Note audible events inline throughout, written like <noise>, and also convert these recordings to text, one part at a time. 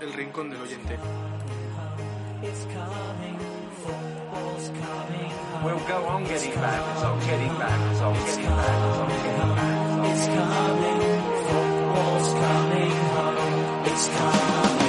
El Rincón del Oyente. We'll go on getting back, on getting back, on getting back, on getting back. It's coming, football's coming home. It's coming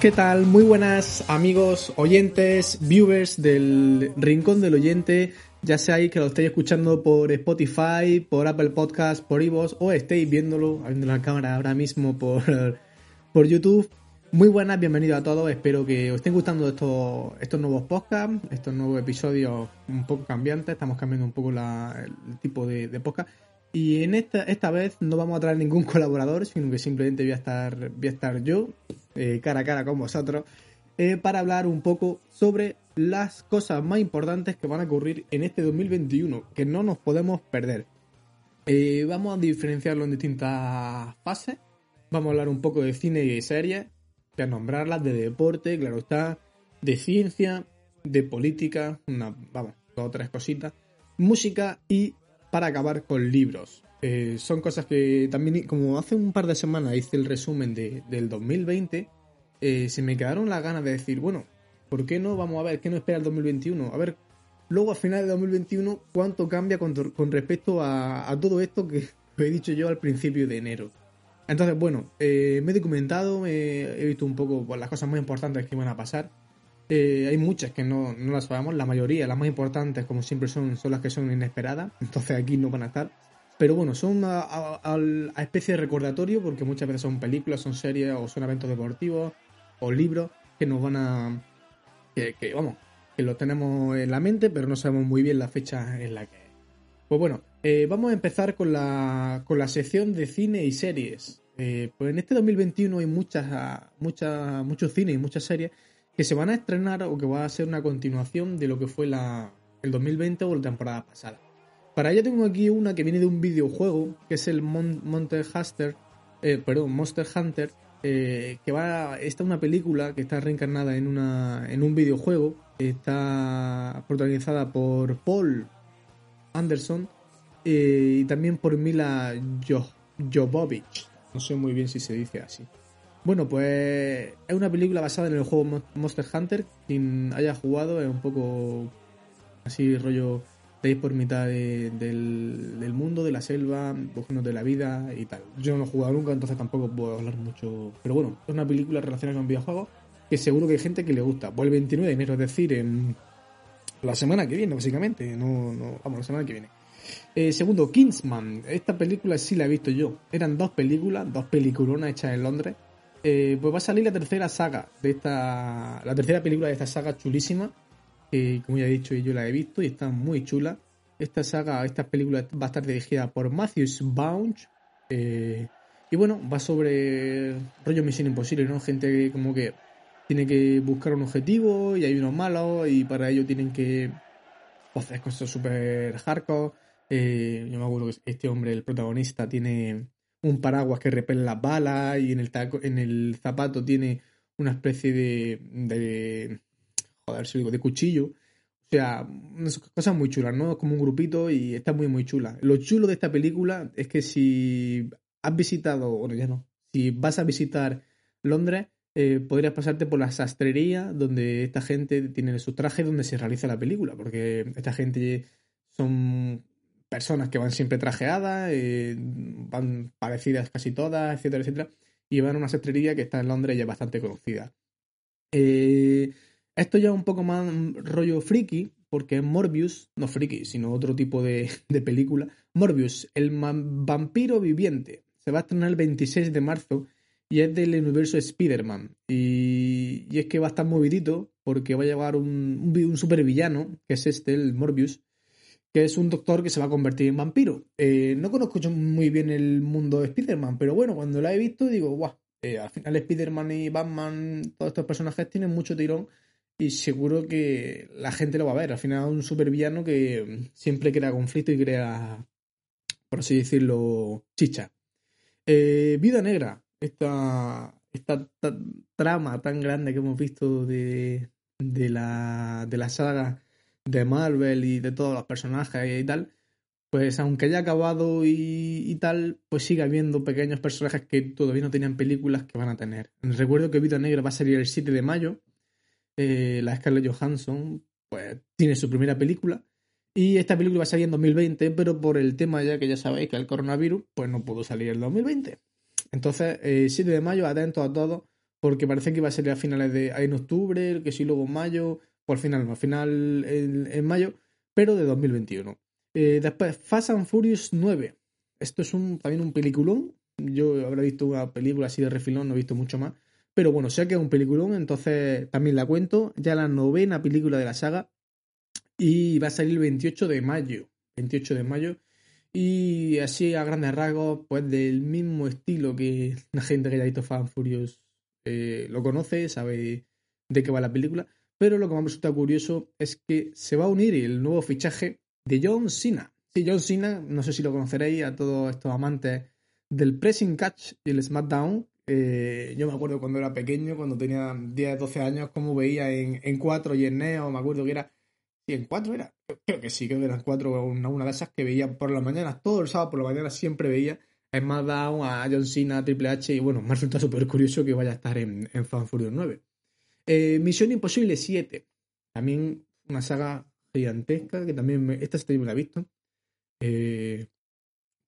¿Qué tal? Muy buenas amigos, oyentes, viewers del Rincón del Oyente. Ya seáis que lo estéis escuchando por Spotify, por Apple Podcast, por Ivos o estéis viéndolo, viendo la cámara ahora mismo por, <laughs> por YouTube. Muy buenas, bienvenidos a todos. Espero que os estén gustando estos, estos nuevos podcasts, estos nuevos episodios un poco cambiantes. Estamos cambiando un poco la- el tipo de, de podcast. Y en esta, esta vez no vamos a traer ningún <laughs> colaborador, sino que simplemente voy a estar, voy a estar yo, eh, cara a cara con vosotros, eh, para hablar un poco sobre las cosas más importantes que van a ocurrir en este 2021, que no nos podemos perder. Eh, vamos a diferenciarlo en distintas fases. Vamos a hablar un poco de cine y de series, voy a nombrarlas, de deporte, claro está, de ciencia, de política, una, vamos, dos o tres cositas, música y para acabar con libros. Eh, son cosas que también, como hace un par de semanas hice el resumen de- del 2020, eh, se me quedaron las ganas de decir, bueno, ¿por qué no? Vamos a ver, ¿qué nos espera el 2021? A ver, luego a final de 2021, ¿cuánto cambia con, respecto a, todo esto que <laughs> he dicho yo al principio de enero? Entonces, bueno, eh, me he documentado, me- he visto un poco pues, las cosas más importantes que van a pasar. Eh, hay muchas que no, no las sabemos, la mayoría, las más importantes, como siempre son, son las que son inesperadas, <laughs> entonces aquí no van a estar. Pero bueno, son a, especie de recordatorio, porque muchas veces son películas, son series o son eventos deportivos o libros que nos van a. que, vamos, que los tenemos en la mente, pero no sabemos muy bien la fecha en la que es. Pues bueno, eh, vamos a empezar con la, con la sección de cine y series. Eh, pues en este 2021 hay muchas, muchas, muchos cines y muchas series que se van a estrenar o que va a ser una continuación de lo que fue la, el 2020 o la temporada pasada. Para ello tengo aquí una que viene de un videojuego, que es el Mon- Monster Hunter, eh, perdón, Monster Hunter, eh, que va, esta es una película que está reencarnada en, un videojuego, está protagonizada por Paul Anderson eh, y también por Mila Jo- Jovovich. No sé muy bien si se dice así. Bueno, pues es una película basada en el juego Mo- Monster Hunter. Quien haya jugado es un poco así rollo de por mitad de- del, del mundo, de la selva, de la vida y tal. Yo no he jugado nunca, entonces tampoco puedo hablar mucho. Pero bueno, es una película relacionada con videojuegos que seguro que hay gente que le gusta. Pues el 29 de enero, es decir, en la semana que viene, básicamente. No, no, vamos, la semana que viene. Eh, segundo, Kingsman. Esta película sí la he visto yo. Eran dos películas, dos peliculonas hechas en Londres. Eh, pues va a salir la tercera saga de esta. La tercera película de esta saga chulísima. Que como ya he dicho, yo la he visto y está muy chula. Esta saga, esta película va a estar dirigida por Matthews Bounge. eh, y bueno, va sobre rollo Misión Imposible, ¿no? Gente que como que tiene que buscar un objetivo y hay unos malos y para ello tienen que hacer cosas súper hardcore. Eh, yo me acuerdo que este hombre, el protagonista, tiene un paraguas que repele las balas y en el, taco, en el zapato tiene una especie de joder, si digo, de cuchillo. O sea, cosas muy chulas, ¿no? Como un grupito y está muy, muy chula. Lo chulo de esta película es que si has visitado, bueno, ya no, si vas a visitar Londres, eh, podrías pasarte por la sastrería donde esta gente tiene sus trajes donde se realiza la película, porque esta gente son personas que van siempre trajeadas, eh, van parecidas casi todas, etcétera, etcétera, y van a una sastrería que está en Londres y es bastante conocida. Eh, esto ya es un poco más rollo friki, porque Morbius, no friki, sino otro tipo de, <laughs> de película. Morbius, el vampiro viviente. Se va a estrenar el 26 de marzo y es del universo Spider-Man. Y, y es que va a estar movidito porque va a llevar un, un, un supervillano, que es este, el Morbius, que es un doctor que se va a convertir en vampiro. Eh, no conozco yo muy bien el mundo de Spider-Man, pero bueno, cuando lo he visto digo, guau, eh, al final Spider-Man y Batman, todos estos personajes tienen mucho tirón y seguro que la gente lo va a ver. Al final un supervillano que siempre crea conflicto y crea, por así decirlo, chicha. Eh, Vida Negra, esta, esta ta- trama tan grande que hemos visto de, de, la, de la saga de Marvel y de todos los personajes y tal, pues aunque haya acabado y, y tal, pues sigue habiendo pequeños personajes que todavía no tenían películas que van a tener. Recuerdo que Vida Negra va a salir el 7 de mayo. Eh, la Scarlett Johansson, pues tiene su primera película. Y esta película va a salir en 2020, pero por el tema ya que ya sabéis que el coronavirus, pues no pudo salir en 2020. Entonces, eh, 7 de mayo, atentos a todo, porque parece que iba a salir a finales de en octubre, que sí luego en mayo, por final, no, al final en, en mayo, pero de 2021. Eh, después, Fast and Furious 9. Esto es un, también un peliculón. Yo habré visto una película así de refilón, no he visto mucho más. Pero bueno, sé que es un peliculón, entonces también la cuento. Ya la novena película de la saga. Y va a salir el 28 de mayo. 28 de mayo. Y así a grandes rasgos, pues del mismo estilo que la gente que haya visto and Furious eh, lo conoce, sabe de qué va la película. Pero lo que más me resulta curioso es que se va a unir el nuevo fichaje de John Cena. Sí, John Cena, no sé si lo conoceréis a todos estos amantes del pressing catch y el SmackDown. Eh, yo me acuerdo cuando era pequeño, cuando tenía 10, 12 años, cómo veía en, en 4 y en Neo, me acuerdo que era... Sí, en 4 era. Creo que sí, creo que eran 4 una, una de esas que veía por las mañanas, todo el sábado por la mañana siempre veía en SmackDown a John Cena, Triple H y bueno, <laughs> me resulta súper curioso que vaya a estar en, en Fan Furious 9. Eh, Misión Imposible 7. También una saga gigantesca que también me, esta sí me la he visto. Eh,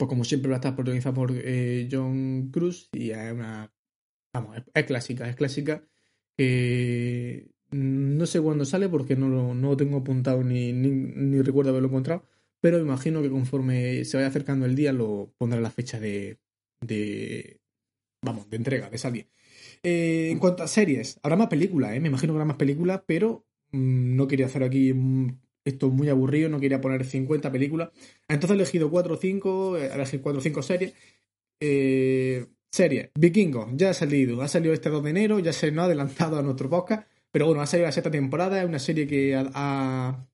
pues como siempre va a estar protagonizada por eh, John Cruz y es una vamos, es, clásica, es clásica no sé cuándo sale porque no lo, no tengo apuntado ni, ni, recuerdo haberlo encontrado, pero imagino que conforme se vaya acercando el día lo pondrá la fecha de, de vamos, de entrega, de salir. Eh, en cuanto a series, habrá más películas, ¿eh? me imagino que habrá más películas, pero mmm, no quería hacer aquí mmm, esto muy aburrido, no quería poner 50 películas. Entonces he elegido 4 o 5, he elegido 4 o 5 series. Eh, series, Vikingos, ya ha salido, ha salido este 2 de enero, ya se nos ha adelantado a nuestro podcast, pero bueno, ha salido la sexta temporada, es una serie que ha,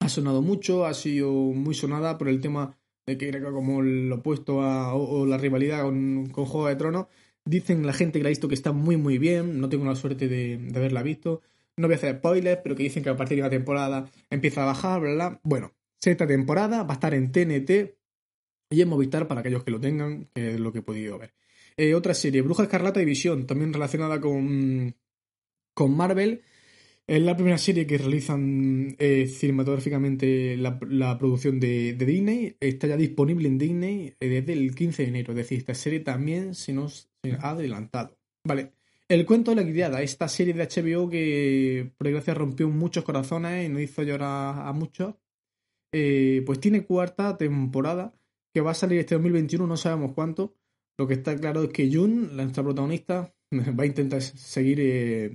ha, sonado mucho, ha sido muy sonada por el tema de que era como lo opuesto a, o, o la rivalidad con, con Juego de Tronos. Dicen la gente que la ha visto que está muy muy bien, no tengo la suerte de, de haberla visto. No voy a hacer spoilers, pero que dicen que a partir de la temporada empieza a bajar, bla, bla. Bueno, sexta temporada va a estar en TNT y en Movistar para aquellos que lo tengan, que es lo que he podido ver. Eh, otra serie, Bruja Escarlata y Visión, también relacionada con, con Marvel. Es la primera serie que realizan eh, cinematográficamente la, la producción de, de, Disney. Está ya disponible en Disney eh, desde el 15 de enero. Es decir, esta serie también se nos ha adelantado. Vale. El cuento de la criada, esta serie de HBO que por desgracia rompió muchos corazones y nos hizo llorar a muchos. Eh, pues tiene cuarta temporada que va a salir este 2021, no sabemos cuánto. Lo que está claro es que Jun, nuestra protagonista, <laughs> va a intentar seguir eh,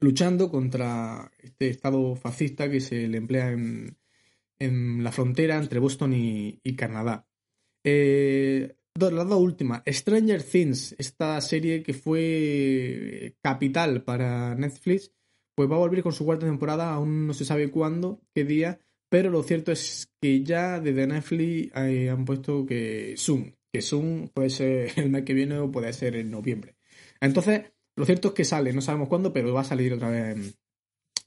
luchando contra este estado fascista que se le emplea en, en la frontera entre Boston y, Canadá. Eh, las dos últimas, Stranger Things, esta serie que fue capital para Netflix, pues va a volver con su cuarta temporada, aún no se sabe cuándo, qué día, pero lo cierto es que ya desde Netflix eh, han puesto que Zoom, que Zoom puede ser <laughs> el mes que viene o puede ser en noviembre. Entonces, lo cierto es que sale, no sabemos cuándo, pero va a salir otra vez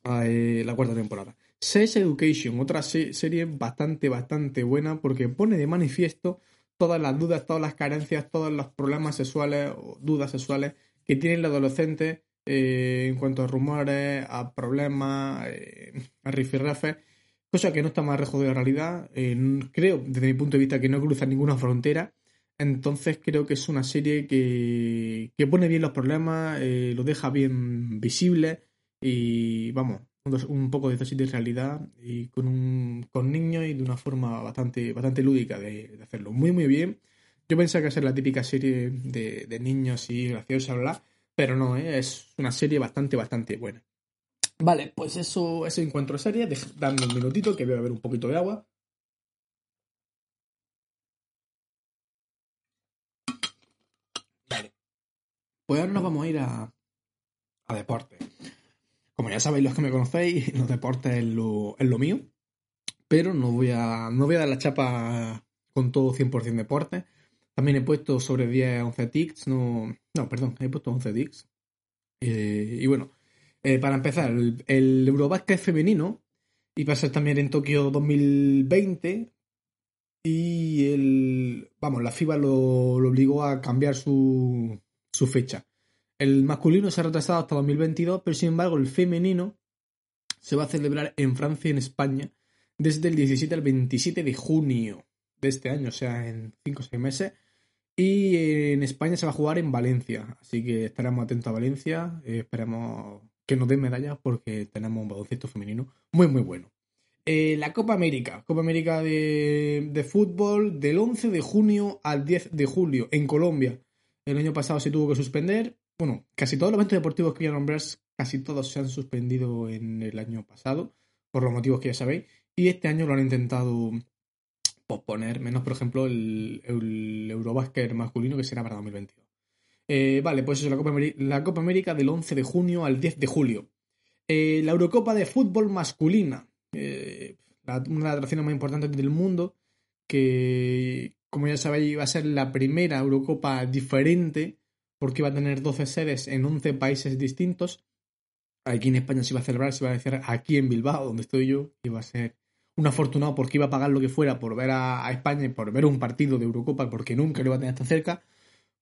eh, la cuarta temporada. Sex Education, otra se serie bastante, bastante buena porque pone de manifiesto todas las dudas, todas las carencias, todos los problemas sexuales o dudas sexuales que tienen los adolescentes eh, en cuanto a rumores, a problemas, eh, a rifirrafes, cosa que no está más lejos de la realidad. Eh, creo, desde mi punto de vista, que no cruza ninguna frontera. Entonces creo que es una serie que, que pone bien los problemas, lo deja bien visible y vamos, un, poco de dosis de realidad y con, un, con niños y de una forma bastante, bastante lúdica de, hacerlo. Muy muy bien. Yo pensé que iba a ser la típica serie de, de niños y graciosa, bla, pero no, ¿eh? es una serie bastante, bastante buena. Vale, pues eso, eso encuentro serie. Dame un minutito que voy a beber un poquito de agua. Vale. Pues ahora nos vamos a ir a, a deporte. Como ya sabéis los que me conocéis, <laughs> los deportes es lo, mío. Pero no voy, a, no voy a dar la chapa con todo 100% deporte. También he puesto sobre 10 a 11 tics. No, no, perdón, he puesto 11 tics. Eh, y bueno, eh, para empezar, el, el Eurobasket femenino iba a ser también en Tokio 2020 y el, vamos, la FIBA lo, lo obligó a cambiar su, su fecha. El masculino se ha retrasado hasta 2022, pero sin embargo el femenino se va a celebrar en Francia y en España desde el 17 al 27 de junio de este año, o sea, en 5 o 6 meses. Y en España se va a jugar en Valencia, así que estaremos atentos a Valencia, eh, esperemos que nos den medallas porque tenemos un baloncesto femenino muy muy bueno. Eh, la Copa América, Copa América de, de fútbol del 11 de junio al 10 de julio en Colombia. El año pasado se tuvo que suspender. Bueno, casi todos los eventos deportivos que voy a nombrar, casi todos se han suspendido en el año pasado, por los motivos que ya sabéis. Y este año lo han intentado posponer, menos por ejemplo el, el Eurobasket masculino que será para 2022. Eh, vale, pues eso, la Copa, la Copa América del 11 de junio al 10 de julio. Eh, la Eurocopa de fútbol masculina, eh, una de las atracciones más importantes del mundo, que como ya sabéis va a ser la primera Eurocopa diferente, porque va a tener 12 sedes en 11 países distintos. Aquí en España se iba a celebrar, se iba a hacer aquí en Bilbao, donde estoy yo, iba a ser un afortunado porque iba a pagar lo que fuera por ver a, España y por ver un partido de Eurocopa, porque nunca lo iba a tener tan cerca,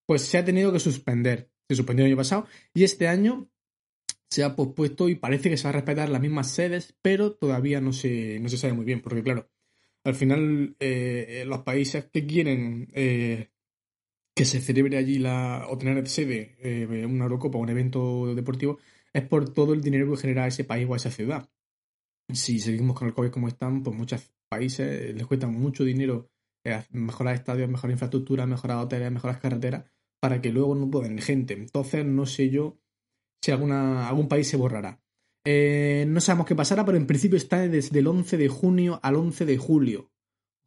pues se ha tenido que suspender. Se suspendió el año pasado y este año se ha pospuesto y parece que se va a respetar las mismas sedes, pero todavía no se, no se sabe muy bien, porque claro, al final eh, los países que quieren eh, que se celebre allí la, o tener sede eh, una Eurocopa o un evento deportivo es por todo el dinero que genera ese país o esa ciudad. Si seguimos con el COVID como están, pues muchos países les cuesta mucho dinero eh, mejorar estadios, mejorar infraestructura, mejorar hoteles, mejorar carreteras, para que luego no puedan gente. Entonces, no sé yo si alguna, algún país se borrará. Eh, no sabemos qué pasará, pero en principio está desde el 11 de junio al 11 de julio.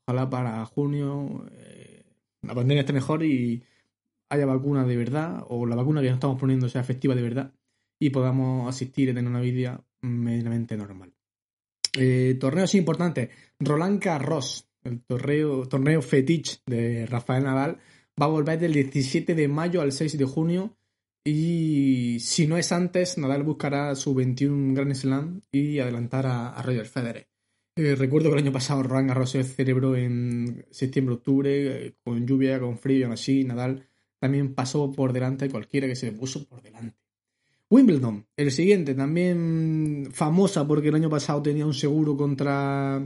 Ojalá para junio eh, la pandemia esté mejor y haya vacuna de verdad, o la vacuna que nos estamos poniendo sea efectiva de verdad, y podamos asistir y tener una vida medianamente normal. Eh, torneos importantes. Roland Garros, el torneo, torneo fetiche de Rafael Nadal, va a volver del 17 de mayo al 6 de junio. Y si no es antes, Nadal buscará su 21 Grand Slam y adelantar a, a Roger Federer. Eh, recuerdo que el año pasado Roland Garros se celebró en septiembre-octubre, eh, con lluvia, con frío y así Nadal también pasó por delante de cualquiera que se le puso por delante. Wimbledon, el siguiente, también famosa porque el año pasado tenía un seguro contra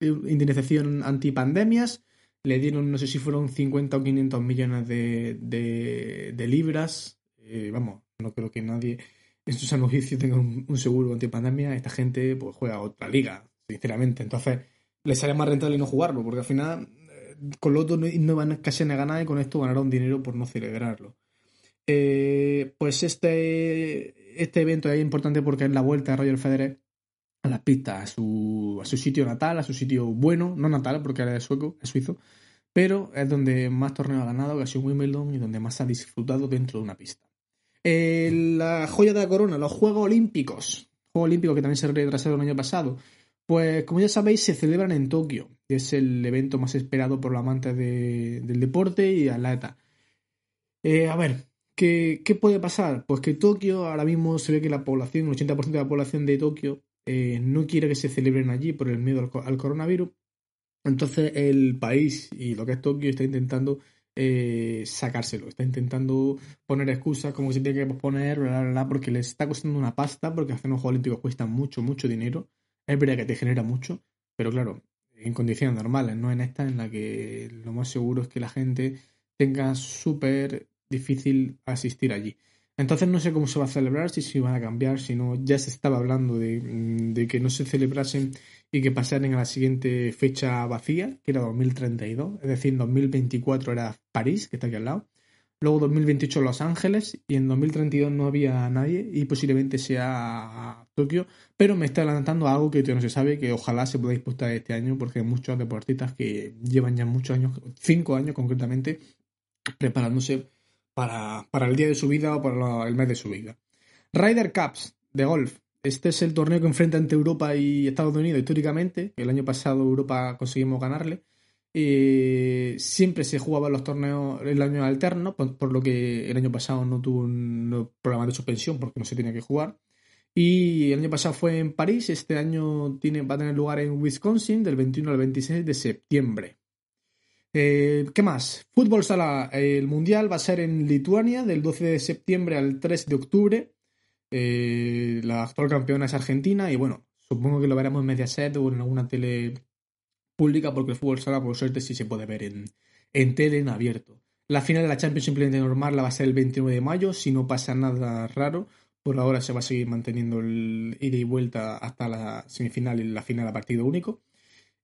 indemnización antipandemias. Le dieron, no sé si fueron 50 o 500 millones de, libras. Eh, vamos, no creo que nadie en su sano tenga un, un seguro antipandemia. Esta gente pues juega otra liga, sinceramente. Entonces, les sale más rentable no jugarlo, porque al final eh, con lo otro no, no van casi a ganar y con esto ganaron dinero por no celebrarlo. Eh, pues este, este evento es importante porque es la vuelta de Roger Federer a las pistas, a su, a su sitio natal, a su sitio bueno, no natal porque era de sueco, es suizo, pero es donde más torneos ha ganado, que ha Wimbledon y donde más ha disfrutado dentro de una pista. Eh, la joya de la corona, los Juegos Olímpicos, Juegos Olímpicos que también se retrasaron el año pasado, pues como ya sabéis se celebran en Tokio, es el evento más esperado por los amantes de, del deporte y atletas. Eh, a ver, ¿qué, ¿qué puede pasar? Pues que Tokio ahora mismo se ve que la población, el 80% de la población de Tokio eh, no quiere que se celebren allí por el miedo al, coronavirus. Entonces el país y lo que es Tokio está intentando eh, sacárselo, está intentando poner excusas como que se tiene que posponer, bla, bla, bla, porque les está costando una pasta, porque hacer unos Juegos Olímpicos cuesta mucho, mucho dinero. Es verdad que te genera mucho, pero claro, en condiciones normales, no en esta en la que lo más seguro es que la gente tenga súper difícil asistir allí. Entonces no sé cómo se va a celebrar, si se van a cambiar, si no, ya se estaba hablando de, mm, de que no se celebrasen y que pasaran a la siguiente fecha vacía, que era 2032, es decir, en 2024 era París, que está aquí al lado, luego 2028 Los Ángeles y en 2032 no había nadie y posiblemente sea Tokio, pero me está adelantando algo que todavía no se sabe, que ojalá se pueda disputar este año porque hay muchos deportistas que llevan ya muchos años, cinco años concretamente, preparándose para, para el día de su vida o para el mes de su vida. Ryder Cups de golf. Este es el torneo que enfrenta entre Europa y Estados Unidos históricamente. El año pasado Europa conseguimos ganarle. Eh, siempre se jugaban los torneos el año alterno, por, por lo que el año pasado no tuvo un no, problema de suspensión porque no se tenía que jugar. Y el año pasado fue en París, este año tiene, va a tener lugar en Wisconsin del 21 al 26 de septiembre. Eh, ¿Qué más? Fútbol sala. El mundial va a ser en Lituania del 12 de septiembre al 3 de octubre. Eh, la actual campeona es Argentina y bueno, supongo que lo veremos en Mediaset o en alguna tele pública porque el fútbol sala por suerte sí se puede ver en, en tele en abierto. La final de la Champions simplemente normal la va a ser el 29 de mayo si no pasa nada raro. Por ahora se va a seguir manteniendo el ida y vuelta hasta la semifinal y la final a partido único.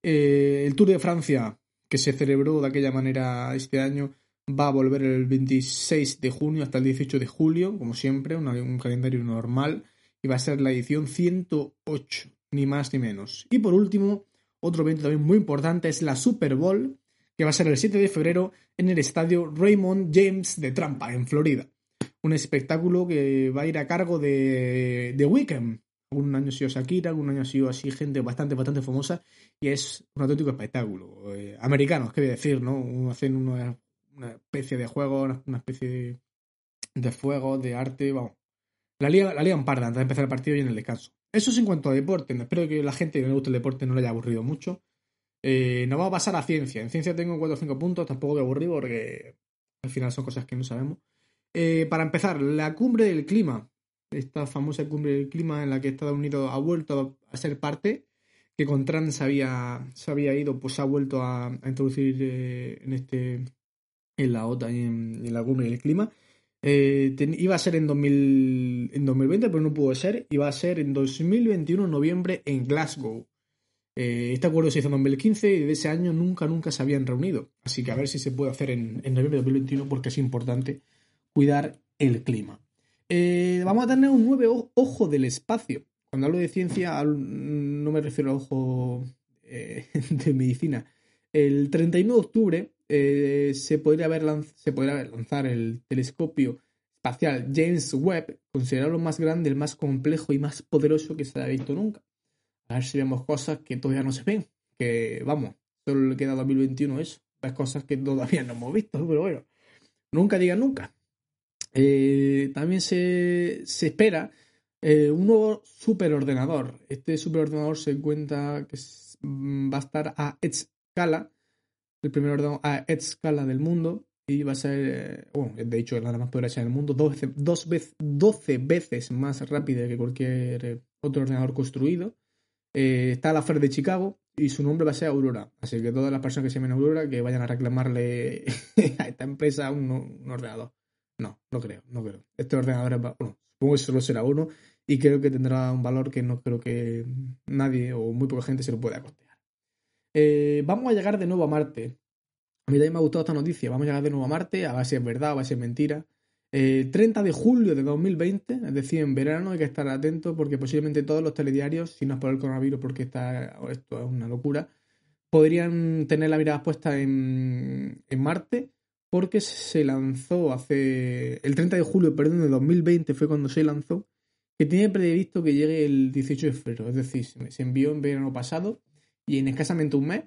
Eh, el Tour de Francia, que se celebró de aquella manera este año, va a volver el 26 de junio hasta el 18 de julio, como siempre, un calendario normal, y va a ser la edición 108, ni más ni menos. Y por último, otro evento también muy importante es la Super Bowl, que va a ser el 7 de febrero en el estadio Raymond James de Trampa, en Florida. Un espectáculo que va a ir a cargo de The Weeknd. Un año ha sido Shakira, un año ha sido así gente bastante, bastante famosa y es un auténtico espectáculo. Eh, americanos, qué voy a decir, ¿no? Hacen una, una especie de juego, una, especie de, fuego, de arte, vamos. La liga, la antes de empezar el partido y en el descanso. Eso es en cuanto a deporte. Espero que la gente que no le guste el deporte no le haya aburrido mucho. Eh, nos vamos a pasar a ciencia. En ciencia tengo 4 o 5 puntos, tampoco me aburrido porque al final son cosas que no sabemos. Eh, para empezar, la cumbre del clima. Esta famosa cumbre del clima en la que Estados Unidos ha vuelto a ser parte, que con Trump se había, se había ido, pues se ha vuelto a, a introducir eh, en este en la OTAN y en, en la cumbre del clima. Eh, iba a ser en, 2000, en 2020, pero no pudo ser. Iba a ser en 2021, noviembre, en Glasgow. Eh, este acuerdo se hizo en 2015 y de ese año nunca, nunca se habían reunido. Así que a ver si se puede hacer en, noviembre de 2021 porque es importante cuidar el clima. Eh, vamos a tener un nuevo ojo del espacio. Cuando hablo de ciencia, no me refiero al ojo eh, <laughs> de medicina. El 31 de octubre eh, se, podría lanz- se podría lanzar el telescopio espacial James Webb, considerado el más grande, el más complejo y más poderoso que se haya visto nunca. A ver si vemos cosas que todavía no se ven. Que vamos, solo le queda 2021 eso. Ves cosas que todavía no hemos visto, pero bueno, nunca digan nunca. Eh, también se, se espera eh, un nuevo superordenador. Este superordenador se cuenta que mm, va a estar a escala, el primer ordenador a escala del mundo, y va a ser, eh, bueno, de hecho, es la más poderosa del mundo, 12, dos vez- 12 veces más rápida que cualquier eh, otro ordenador construido. Eh, está la FER de Chicago y su nombre va a ser Aurora. Así que todas las personas que se llamen Aurora que vayan a reclamarle <laughs> a esta empresa un, ordenador. No, no creo, no creo. Este ordenador es, bueno, supongo que solo será uno y creo que tendrá un valor que no creo que nadie o muy poca gente se lo pueda costear. Eh, vamos a llegar de nuevo a Marte. A mí también me ha gustado esta noticia. Vamos a llegar de nuevo a Marte, a ver si es verdad, a ver si es mentira. Eh, 30 de julio de 2020, es decir, en verano hay que estar atentos porque posiblemente todos los telediarios, si no es por el coronavirus, porque está, esto es una locura, podrían tener la mirada puesta en, en Marte porque se lanzó hace el 30 de julio, perdón, de 2020 fue cuando se lanzó, que tiene previsto que llegue el 18 de febrero, es decir, se envió en verano pasado y en escasamente un mes,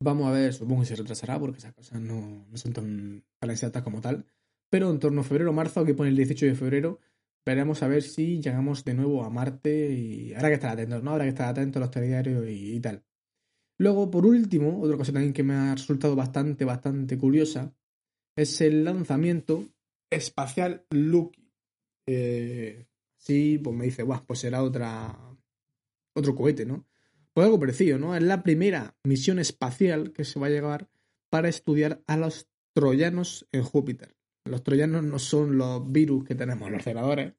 vamos a ver, supongo que se retrasará porque esas cosas no, no son tan, tan exactas como tal, pero en torno a febrero o marzo, que pone el 18 de febrero, veremos a ver si llegamos de nuevo a Marte y habrá que estar atentos, ¿no? Habrá que estar atentos a los telediarios y, y tal. Luego, por último, otra cosa también que me ha resultado bastante, bastante curiosa, es el lanzamiento espacial Lucky. Eh, sí, pues me dice, Buah, pues será otra, otro cohete, ¿no? Pues algo parecido, ¿no? Es la primera misión espacial que se va a llevar para estudiar a los troyanos en Júpiter. Los troyanos no son los virus que tenemos en los ordenadores.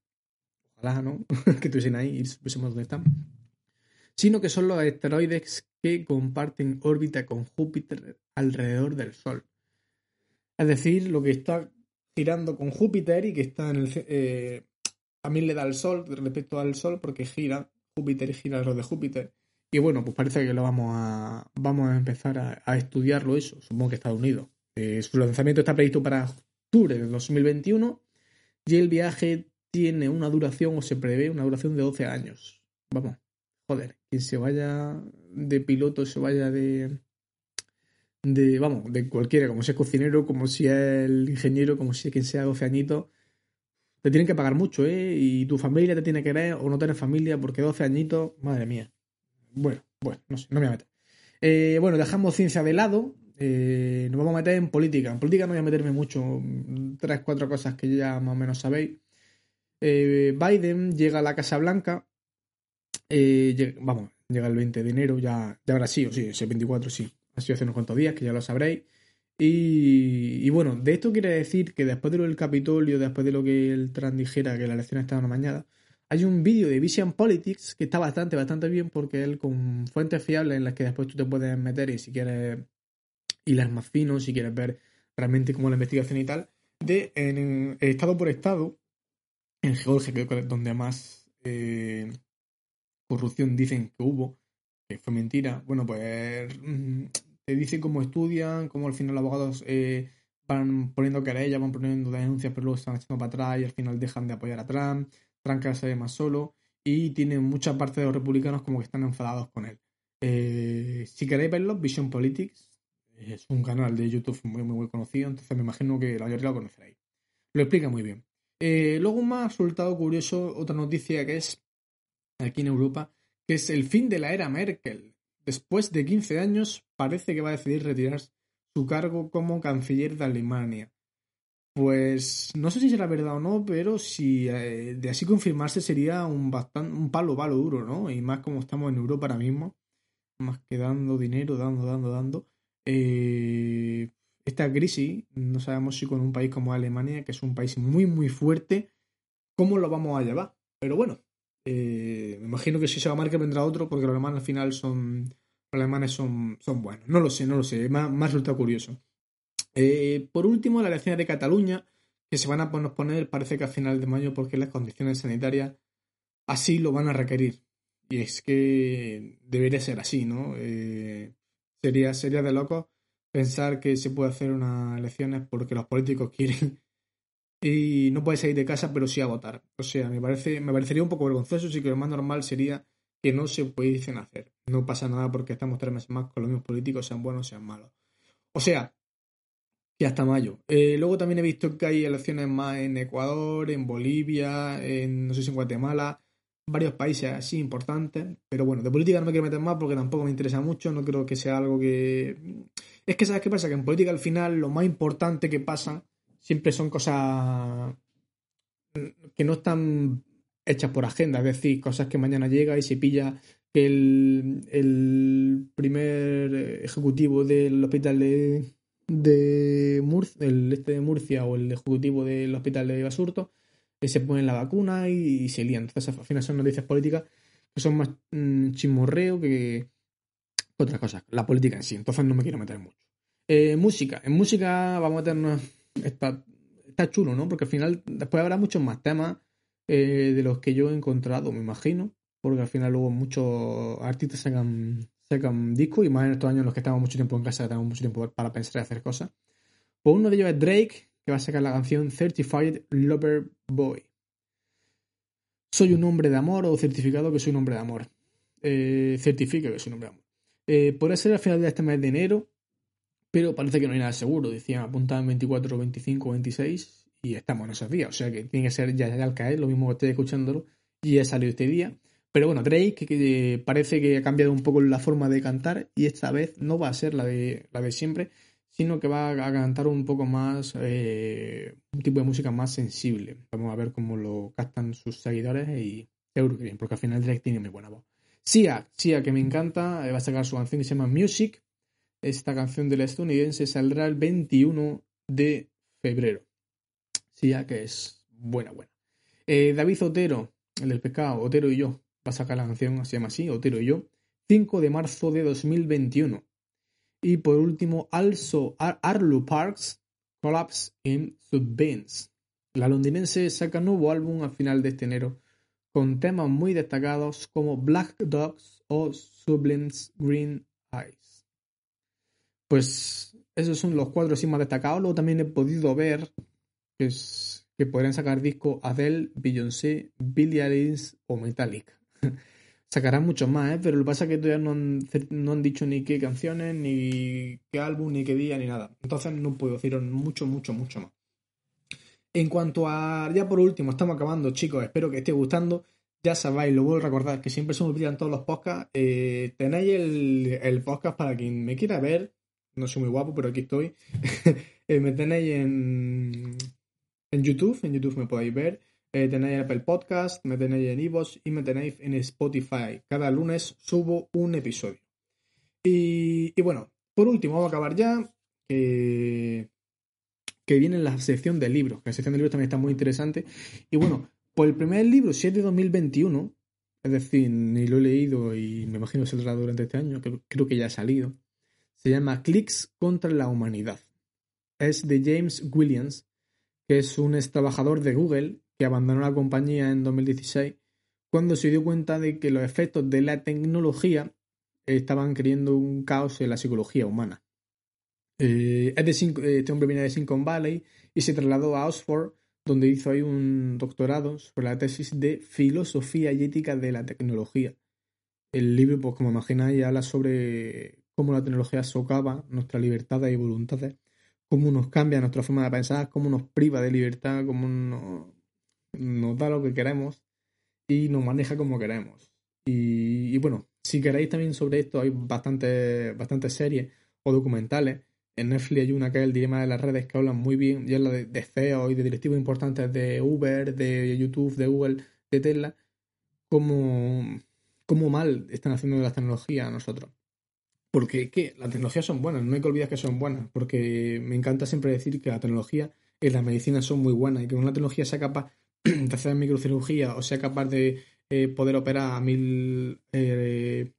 Ojalá, ¿no? <laughs> que estuviesen ahí y supiésemos dónde están. Sino que son los asteroides que comparten órbita con Júpiter alrededor del Sol. Es decir, lo que está girando con Júpiter y que está en el. eh, también le da al Sol respecto al Sol porque gira Júpiter y gira alrededor de Júpiter. Y bueno, pues parece que lo vamos a, vamos a empezar a, estudiarlo eso, supongo que Estados Unidos. Eh, su lanzamiento está previsto para octubre de 2021 y el viaje tiene una duración o se prevé una duración de 12 años. Vamos, joder, quien se vaya de piloto, se vaya de, de, vamos, de cualquiera, como si es cocinero, como si es el ingeniero, como si es quien sea 12 añitos, te tienen que pagar mucho, ¿eh? Y tu familia te tiene que ver o no tener familia porque 12 añitos, madre mía. Bueno, bueno, no sé, no me voy a meter. Eh, bueno, dejamos ciencia de lado. eh, nos vamos a meter en política. En política no voy a meterme mucho. mm, Tres, cuatro cosas que ya más o menos sabéis. Eh, Biden llega a la Casa Blanca. vamos, llega el 20 de enero. Ya, ya ahora sí, o sí, ese 24 sí. Ha sido hace unos cuantos días, que ya lo sabréis. Y, y bueno, de esto quiere decir que después de lo del Capitolio, después de lo que el Trump dijera que la elección estaba una mañana, hay un vídeo de Vision Politics que está bastante, bastante bien porque él con fuentes fiables en las que después tú te puedes meter y si quieres hilar más fino, si quieres ver realmente cómo la investigación y tal, de en, estado por estado, en Georgia, que es donde más eh, corrupción dicen que hubo, que fue mentira, bueno, pues mm, te dice cómo estudian, cómo al final los abogados eh, van poniendo querellas, van poniendo denuncias, pero luego están echando para atrás y al final dejan de apoyar a Trump. Vez se ve más solo y tiene mucha parte de los republicanos como que están enfadados con él. Eh, si queréis verlo, Vision Politics es un canal de YouTube muy, muy, muy conocido, entonces me imagino que la mayoría lo conoceréis. Lo explica muy bien. Eh, luego un más resultado curioso, otra noticia que es aquí en Europa, que es el fin de la era Merkel. Después de 15 años, parece que va a decidir retirar su cargo como canciller de Alemania. Pues no sé si será verdad o no, pero si eh, de así confirmarse sería un, bastan- un palo, palo duro, ¿no? Y más como estamos en Europa ahora mismo, más que dando dinero, dando, dando, dando. Eh, esta crisis, no sabemos si con un país como Alemania, que es un país muy, muy fuerte, cómo lo vamos a llevar. Pero bueno, eh, me imagino que si se va a marcar vendrá otro, porque los alemanes al final son. Los alemanes son, son buenos. No lo sé, no lo sé. Más, más resulta curioso. Eh, por último, las elecciones de Cataluña, que se van a posponer, parece que a final de mayo, porque las condiciones sanitarias así lo van a requerir. Y es que debería ser así, ¿no? Eh, sería, sería de loco pensar que se puede hacer unas elecciones porque los políticos <laughs> quieren y no puedes salir de casa, pero sí a votar. O sea, me parece, me parecería un poco vergonzoso, así que lo más normal sería que no se pudiesen hacer. No pasa nada porque estamos tres meses más con los mismos políticos, sean buenos, sean malos. O sea, que hasta mayo. Eh, luego también he visto que hay elecciones más en Ecuador, en Bolivia, en no sé si en Guatemala, varios países así importantes. Pero bueno, de política no me quiero meter más porque tampoco me interesa mucho. No creo que sea algo que. Es que, ¿sabes qué pasa? Que en política al final lo más importante que pasa siempre son cosas que no están hechas por agenda, es decir, cosas que mañana llega y se pilla que el, el primer ejecutivo del hospital de, de Murcia, el este de Murcia o el ejecutivo del hospital de Basurto, que se ponen la vacuna y, se lían. Entonces, al final son noticias políticas que son más mm, chismorreo que otras cosas, la política en sí. Entonces no me quiero meter mucho. Eh, música. En música vamos a meternos. Está, está chulo, ¿no? Porque al final después habrá muchos más temas eh, de los que yo he encontrado, me imagino. Porque al final luego muchos artistas sacan, sacan discos y más en estos años los que estamos mucho tiempo en casa, tenemos mucho tiempo para pensar y hacer cosas. Pues uno de ellos es Drake, que va a sacar la canción Certified Lover Boy. Soy un hombre de amor o certificado que soy un hombre de amor. Eh, certifica que soy un hombre de amor. Eh, podría ser al final de este mes de enero, pero parece que no hay nada seguro. Decían apuntaban 24, 25, 26 y estamos en esos días. O sea que tiene que ser ya, ya al caer, lo mismo que estoy escuchándolo y ya salió este día. Pero bueno, Drake que, parece que ha cambiado un poco la forma de cantar y esta vez no va a ser la de, la de siempre, sino que va a cantar un poco más, eh, un tipo de música más sensible. Vamos a ver cómo lo captan sus seguidores y seguro que porque al final Drake tiene muy buena voz. Sia, Sia que me encanta, eh, va a sacar su canción que se llama Music. Esta canción del estadounidense saldrá el 21 de febrero. ya que es buena, buena. Eh, David Otero, el del pescado, Otero y yo, va sacar la canción, se llama así, Otero y yo, 5 de marzo de 2021. Y por último, also Ar Arlo Parks, Collapse in Subbeans. La londinense saca nuevo álbum a final de este enero, con temas muy destacados como Black Dogs o Sublime's Green Eyes. Pues esos son los cuatro así más destacados. Luego también he podido ver que, es, que podrían sacar disco Adele, Beyoncé, Billie Eilish o Metallica. <laughs> Sacarán muchos más, ¿eh? pero lo que pasa es que todavía no han, dicho ni qué canciones, ni qué álbum, ni qué día, ni nada. Entonces no puedo deciros mucho, mucho, mucho más. En cuanto a, ya por último, estamos acabando, chicos, espero que esté gustando. Ya sabéis, lo vuelvo a recordar, que siempre se me olvidan todos los podcasts. Eh, tenéis el, el, podcast para quien me quiera ver. No soy muy guapo, pero aquí estoy. <laughs> eh, me tenéis en, en YouTube, en YouTube me podéis ver. Eh, tenéis Apple Podcast, me tenéis en Evox y me tenéis en Spotify. Cada lunes subo un episodio. Y, bueno, por último, vamos a acabar ya. Que viene la sección de libros. Que la sección de libros también está muy interesante. Y bueno, pues el primer libro, si es de 2021, es decir, ni lo he leído y me imagino que saldrá durante este año, creo, creo que ya ha salido. Se llama Clicks contra la humanidad. Es de James Williams, que es un ex trabajador de Google que abandonó la compañía en 2016 cuando se dio cuenta de que los efectos de la tecnología estaban creando un caos en la psicología humana. Eh, es de, este hombre viene de Silicon Valley y se trasladó a Oxford, donde hizo ahí un doctorado sobre la tesis de filosofía y ética de la tecnología. El libro, pues como imagináis, habla sobre cómo la tecnología socava nuestras libertades y voluntades, cómo nos cambia nuestra forma de pensar, cómo nos priva de libertad, cómo nos, nos da lo que queremos y nos maneja como queremos. Y, bueno, si queréis también sobre esto, hay bastantes bastante series o documentales. En Netflix hay una que es el dilema de las redes que hablan muy bien, y es la de, de CEO y de directivos importantes de Uber, de YouTube, de Google, de Tesla, cómo, cómo mal están haciendo las tecnologías a nosotros. Porque que las tecnologías son buenas, no hay que olvidar que son buenas, porque me encanta siempre decir que la tecnología y la medicina son muy buenas y que una tecnología sea capaz <clears throat> de hacer microcirugía o sea capaz de eh, poder operar a mil eh,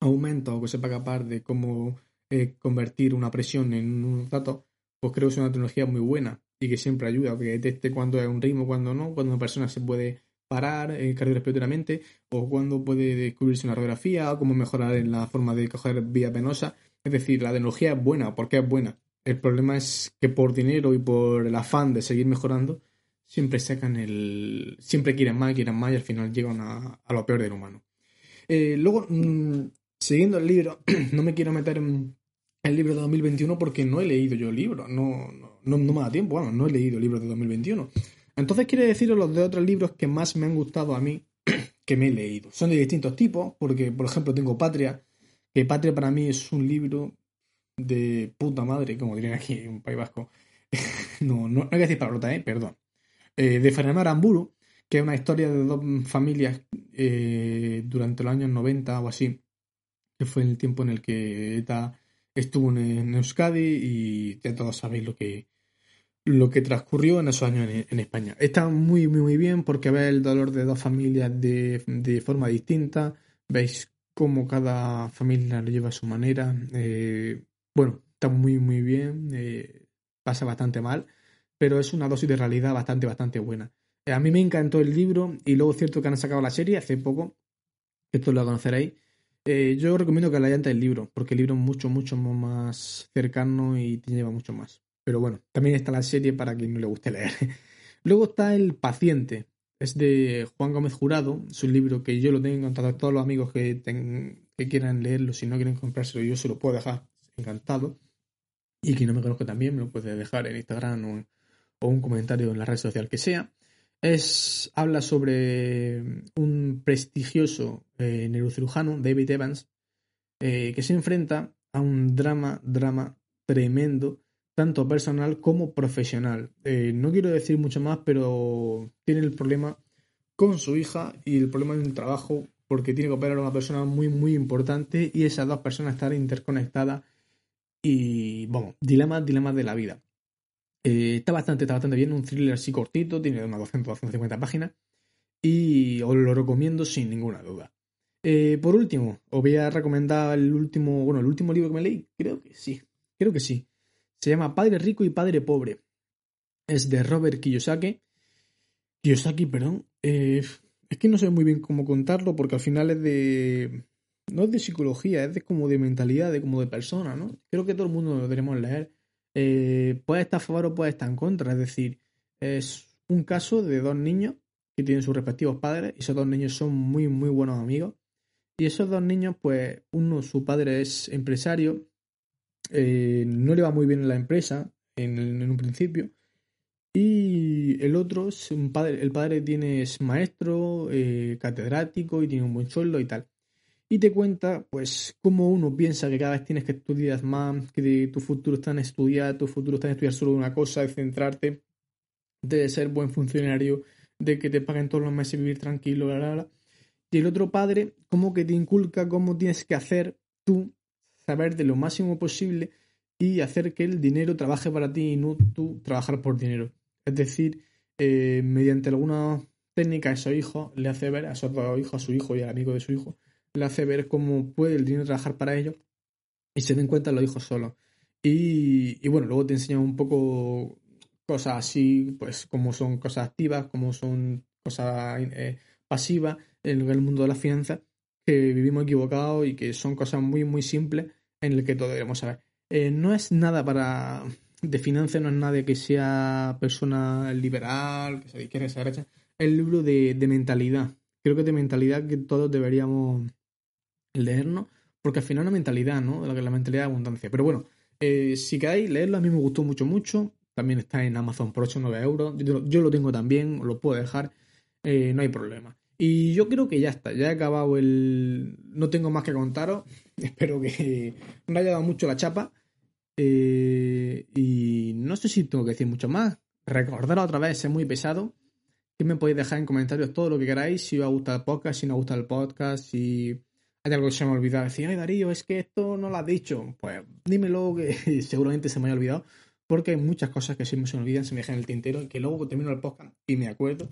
aumentos o que sepa capaz de cómo eh, convertir una presión en un dato, pues creo que es una tecnología muy buena y que siempre ayuda, que detecte cuándo es un ritmo, cuándo no, cuando una persona se puede parar eh, cardiorrespiratoriamente o cuándo puede descubrirse una radiografía o cómo mejorar en la forma de coger vía venosa. Es decir, la tecnología es buena, ¿por qué es buena? El problema es que por dinero y por el afán de seguir mejorando, siempre sacan el. siempre quieren más, quieren más y al final llegan a, a lo peor del humano. Eh, luego, mmm, siguiendo el libro, <clears throat> no me quiero meter en el libro de 2021 porque no he leído yo el libro, no, no, no, no me da tiempo, bueno, no he leído el libro de 2021. Entonces quiere deciros los de otros libros que más me han gustado a mí <clears throat> que me he leído. Son de distintos tipos, porque por ejemplo tengo Patria, que Patria para mí es un libro de puta madre, como dirían aquí en País Vasco. <laughs> no, no, no hay que decir palabrota, ¿eh? Perdón. Eh, de Fernando Aramburu, que es una historia de dos familias eh, durante los años 90 o así, que fue el tiempo en el que ETA estuvo en, Euskadi y ya todos sabéis lo que, lo que transcurrió en esos años en, España. Está muy, muy, muy bien porque veis el dolor de dos familias de, de forma distinta, veis cómo cada familia lo lleva a su manera. Eh, bueno, está muy, muy bien, pasa bastante mal, pero es una dosis de realidad bastante, bastante buena. Eh, a mí me encantó el libro y luego es cierto que han sacado la serie hace poco, esto lo conoceréis. Eh, yo recomiendo que leáis el libro, porque el libro es mucho, mucho más cercano y te lleva mucho más. Pero bueno, también está la serie para quien no le guste leer. <laughs> Luego está El paciente. Es de Juan Gómez Jurado. Es un libro que yo lo tengo encantado a todos los amigos que, quieran leerlo. Si no quieren comprárselo, yo se lo puedo dejar encantado. Y quien no me conozca también me lo puede dejar en Instagram o, o un comentario en la red social que sea. Es, habla sobre un prestigioso eh, neurocirujano, David Evans, eh, que se enfrenta a un drama, drama tremendo tanto personal como profesional. Eh, no quiero decir mucho más, pero tiene el problema con su hija y el problema en el trabajo porque tiene que operar a una persona muy, muy importante y esas dos personas están interconectadas y, bueno, dilemas, dilemas de la vida. Eh, está bastante, está bastante bien, un thriller así cortito, tiene unas 200, 250 páginas y os lo recomiendo sin ninguna duda. Eh, por último, os voy a recomendar el último, bueno, el último libro que me leí, creo que sí, creo que sí. Se llama Padre Rico y Padre Pobre. Es de Robert Kiyosaki. Kiyosaki, perdón. Eh, es que no sé muy bien cómo contarlo porque al final es de... No es de psicología, es de como de mentalidad, de como de persona, ¿no? Creo que todo el mundo lo deberíamos leer. Eh, puede estar a favor o puede estar en contra. Es decir, es un caso de dos niños que tienen sus respectivos padres y esos dos niños son muy, muy buenos amigos. Y esos dos niños, pues uno, su padre es empresario, eh, no le va muy bien en la empresa en, un principio. Y el otro es un padre, el padre tiene, es maestro, eh, catedrático y tiene un buen sueldo y tal. Y te cuenta, pues, cómo uno piensa que cada vez tienes que estudiar más, que tu futuro está en estudiar, tu futuro está en estudiar solo una cosa, de centrarte, de ser buen funcionario, de que te paguen todos los meses vivir tranquilo, bla, bla, bla. Y el otro padre, como que te inculca cómo tienes que hacer tú, saber de lo máximo posible y hacer que el dinero trabaje para ti y no tú trabajar por dinero. Es decir, eh, mediante alguna técnica esos hijos, le hace ver a esos dos hijos, a su hijo y al amigo de su hijo, le hace ver cómo puede el dinero trabajar para ellos y se den cuenta los hijos solos. Y, y bueno, luego te enseñan un poco cosas así, pues como son cosas activas, como son cosas eh, pasivas en el mundo de las finanzas, que vivimos equivocados y que son cosas muy, muy simples en el que todos debemos saber. Eh, no es nada para de finanzas, no es nada que sea persona liberal, que sea de izquierda, que sea derecha. Es el libro de, de mentalidad. Creo que de mentalidad que todos deberíamos leernos, porque al final es una mentalidad, ¿no? La, mentalidad de abundancia. Pero bueno, eh, si queréis leerlo, a mí me gustó mucho, mucho. También está en Amazon por 8 o 9 euros. Yo, lo tengo también, lo puedo dejar, eh, no hay problema. Y yo creo que ya está, ya he acabado el... No tengo más que contaros. <laughs> Espero que no haya dado mucho la chapa. Eh, y no sé si tengo que decir mucho más. Recordaros otra vez, es muy pesado. Que me podéis dejar en comentarios todo lo que queráis. Si os ha gustado el podcast, si no os gusta el podcast, si hay algo que se me ha olvidado. Decir, ay Darío, es que esto no lo has dicho. Pues dímelo que <laughs> seguramente se me haya olvidado. Porque hay muchas cosas que se me olvidan, se me dejan el tintero. Que luego termino el podcast y me acuerdo.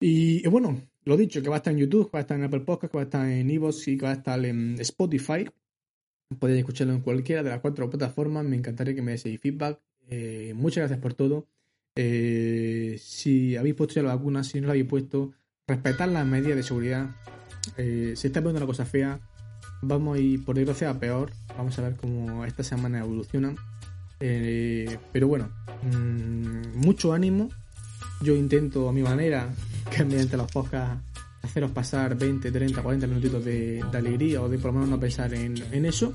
Y, bueno, lo dicho, que va a estar en YouTube, que va a estar en Apple Podcast, que va a estar en Evox y que va a estar en Spotify. Podéis escucharlo en cualquiera de las cuatro plataformas. Me encantaría que me deis feedback. Eh, muchas gracias por todo. Eh, si habéis puesto ya la vacuna, si no la habéis puesto, respetad las medidas de seguridad. Eh, si está viendo una cosa fea, vamos a ir por desgracia a peor. Vamos a ver cómo esta semana evoluciona. Eh, pero bueno, mmm, mucho ánimo. Yo intento a mi manera, <laughs> que mediante los podcasts, haceros pasar 20, 30, 40 minutitos de, alegría o de por lo menos no pensar en, en eso.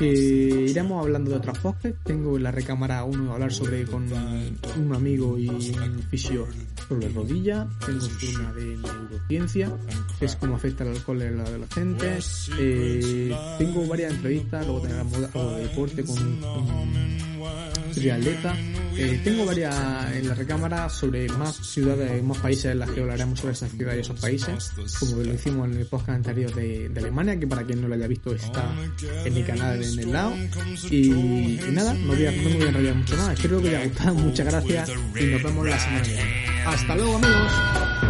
Que iremos hablando de otros podcasts. Tengo en la recámara uno hablar sobre con un amigo y un fisio sobre rodilla. Tengo una de neurociencia, que es cómo afecta el alcohol en los adolescentes. Eh, tengo varias entrevistas, luego tenemos algo de deporte con un triatleta. Eh, tengo varias en la recámara sobre más ciudades, más países en las que hablaremos sobre esas ciudades y esos países, como lo hicimos en el podcast anterior de, Alemania, que para quien no lo haya visto está en mi canal en el lado. Y, nada, no, voy a, no me voy a enrollar mucho más. Espero que os haya gustado, muchas gracias y nos vemos la semana. Hasta luego amigos.